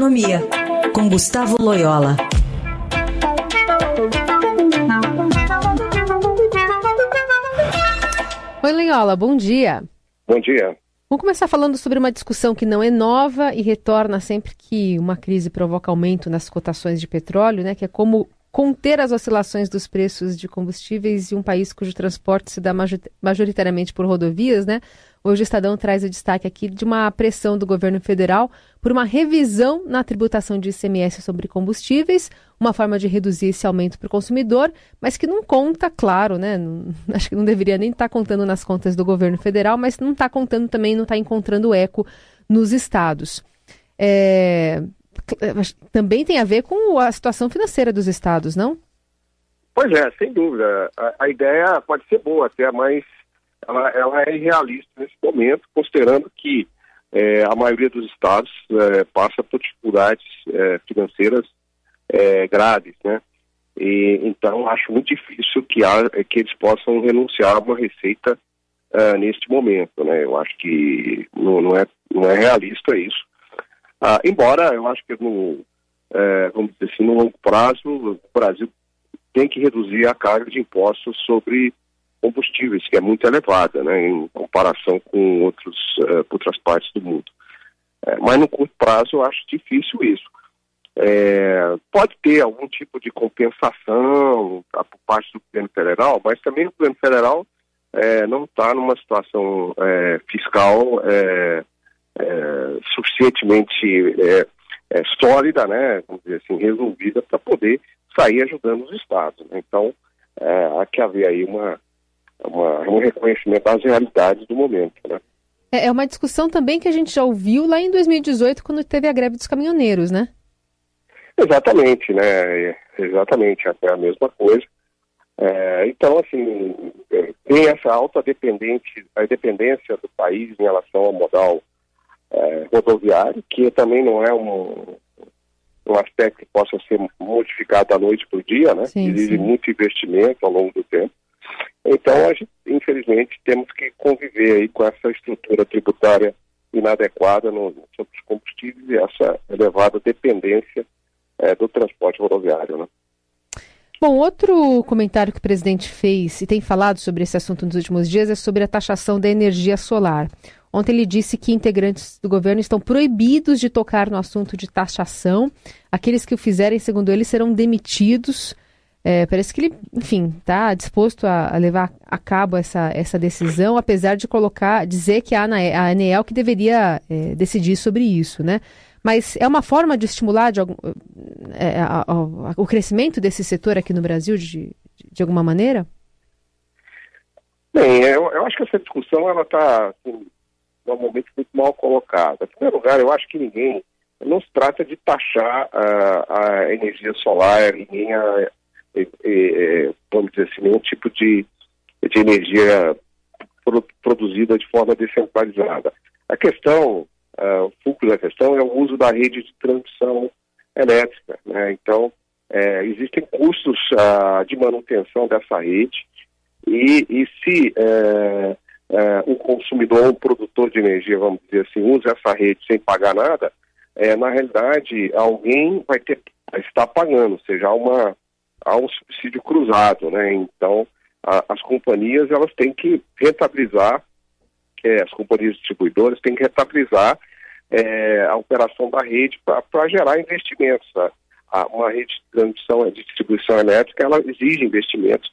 Economia, com Gustavo Loyola. Oi, Loyola, bom dia. Bom dia. Vamos começar falando sobre uma discussão que não é nova e retorna sempre que uma crise provoca aumento nas cotações de petróleo, né? Que é como conter as oscilações dos preços de combustíveis em um país cujo transporte se dá majoritariamente por rodovias, né? Hoje o Estadão traz o destaque aqui de uma pressão do governo federal por uma revisão na tributação de ICMS sobre combustíveis, uma forma de reduzir esse aumento para o consumidor, mas que não conta, claro, né? Não, acho que não deveria nem estar tá contando nas contas do governo federal, mas não está contando também, não está encontrando eco nos estados. É, também tem a ver com a situação financeira dos estados, não? Pois é, sem dúvida. A, a ideia pode ser boa até, mas ela, ela é irrealista nesse momento, considerando que é, a maioria dos estados é, passa por dificuldades é, financeiras é, graves, né? E, então acho muito difícil que, há, que eles possam renunciar a uma receita uh, neste momento, né? Eu acho que não, não, é, não é realista isso. Uh, embora eu acho que no, é, vamos dizer assim, no longo prazo o Brasil tem que reduzir a carga de impostos sobre combustíveis, que é muito elevada, né, em comparação com outros, uh, outras partes do mundo. É, mas no curto prazo eu acho difícil isso. É, pode ter algum tipo de compensação tá, por parte do governo federal, mas também o governo federal é, não está numa situação é, fiscal é, é, suficientemente sólida, né, vamos dizer assim, resolvida para poder sair ajudando os estados. Né? Então, há que haver aí uma, uma, um reconhecimento das realidades do momento. Né? É, é uma discussão também que a gente já ouviu lá em 2018, quando teve a greve dos caminhoneiros, né? Exatamente, né? Exatamente, é a mesma coisa. É, então, assim, é, tem essa alta dependente, a dependência do país em relação ao modal é, rodoviário, que também não é um, um aspecto que possa ser modificado da noite para o dia, né? Sim, Exige sim. muito investimento ao longo do tempo. Então, a gente, infelizmente, temos que conviver aí com essa estrutura tributária inadequada no, sobre os combustíveis e essa elevada dependência é, do transporte rodoviário. Né? Bom, outro comentário que o presidente fez e tem falado sobre esse assunto nos últimos dias é sobre a taxação da energia solar. Ontem ele disse que integrantes do governo estão proibidos de tocar no assunto de taxação. Aqueles que o fizerem, segundo ele, serão demitidos. É, parece que ele, enfim, está disposto a, a, levar a cabo essa, essa decisão, apesar de colocar, dizer que a, a ANEEL que deveria é, decidir sobre isso, né? Mas é uma forma de estimular de algum, é, a, o crescimento desse setor aqui no Brasil, de, de alguma maneira? Bem, eu, eu acho que essa discussão ela está assim, normalmente muito mal colocada. Em primeiro lugar, eu acho que ninguém não se trata de taxar a, a energia solar, ninguém a, vamos dizer assim, nenhum tipo de, de energia pro, produzida de forma descentralizada. A questão, uh, o fulcro da questão é o uso da rede de transmissão elétrica. Né? Então, é, existem custos uh, de manutenção dessa rede e, e se é, é, um consumidor, um produtor de energia, vamos dizer assim, usa essa rede sem pagar nada, é, na realidade alguém vai ter estar pagando, ou seja, há uma há um subsídio cruzado, né? Então, a, as companhias elas têm que rentabilizar, é, as companhias distribuidoras têm que rentabilizar é, a operação da rede para gerar investimentos. Tá? uma rede de transmissão de distribuição elétrica ela exige investimentos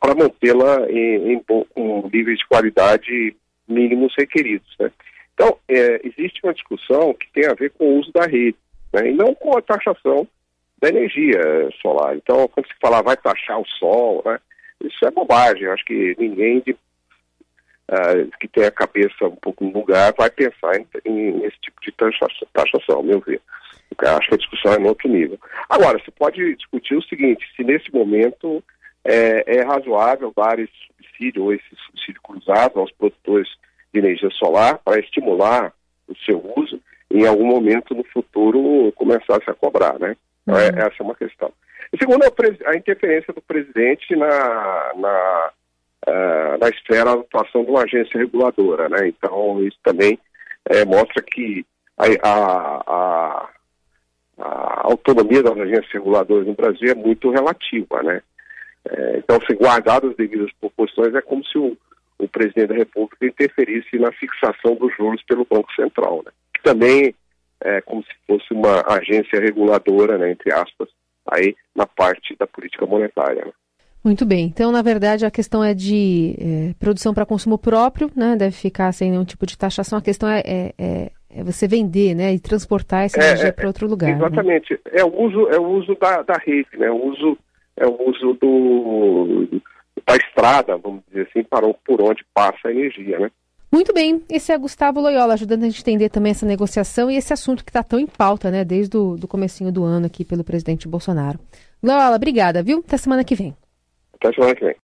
para mantê-la em, em, níveis de qualidade mínimos requeridos. Né? Então, é, existe uma discussão que tem a ver com o uso da rede, né? e não com a taxação da energia solar. Então, quando se fala vai taxar o sol, né, isso é bobagem. Eu acho que ninguém de, uh, que tem a cabeça um pouco no lugar vai pensar nesse tipo de taxação, taxação, meu ver. Eu acho que a discussão é em outro nível. Agora, você pode discutir o seguinte, se nesse momento é, é razoável esse subsídio ou esse subsídio cruzado aos produtores de energia solar para estimular o seu uso, em algum momento no futuro começasse a cobrar, né? Uhum. É, essa é uma questão. E segundo, a, a interferência do presidente na, na, uh, na esfera da atuação de uma agência reguladora. Né? Então, isso também é, mostra que a, a, autonomia das agências reguladoras no Brasil é muito relativa, né? É, então, se guardar as devidas proporções, é como se o, o presidente da República interferisse na fixação dos juros pelo Banco Central, né? Que também é como se fosse uma agência reguladora, né, entre aspas, aí na parte da política monetária. Né? Muito bem. Então, na verdade, a questão é de é, produção para consumo próprio, né? Deve ficar sem nenhum tipo de taxação. A questão é, é, é, é você vender, né? E transportar essa é, energia é, para outro lugar. Né? Exatamente. Né? É o uso, é o uso da, da rede, né? O uso, é o uso do, da estrada, vamos dizer assim, para por onde passa a energia, né? Muito bem, esse é Gustavo Loyola, ajudando a gente a entender também essa negociação e esse assunto que está tão em pauta, né, desde o do comecinho do ano aqui pelo presidente Bolsonaro. Loyola, obrigada, viu? Até semana que vem. Até semana que vem.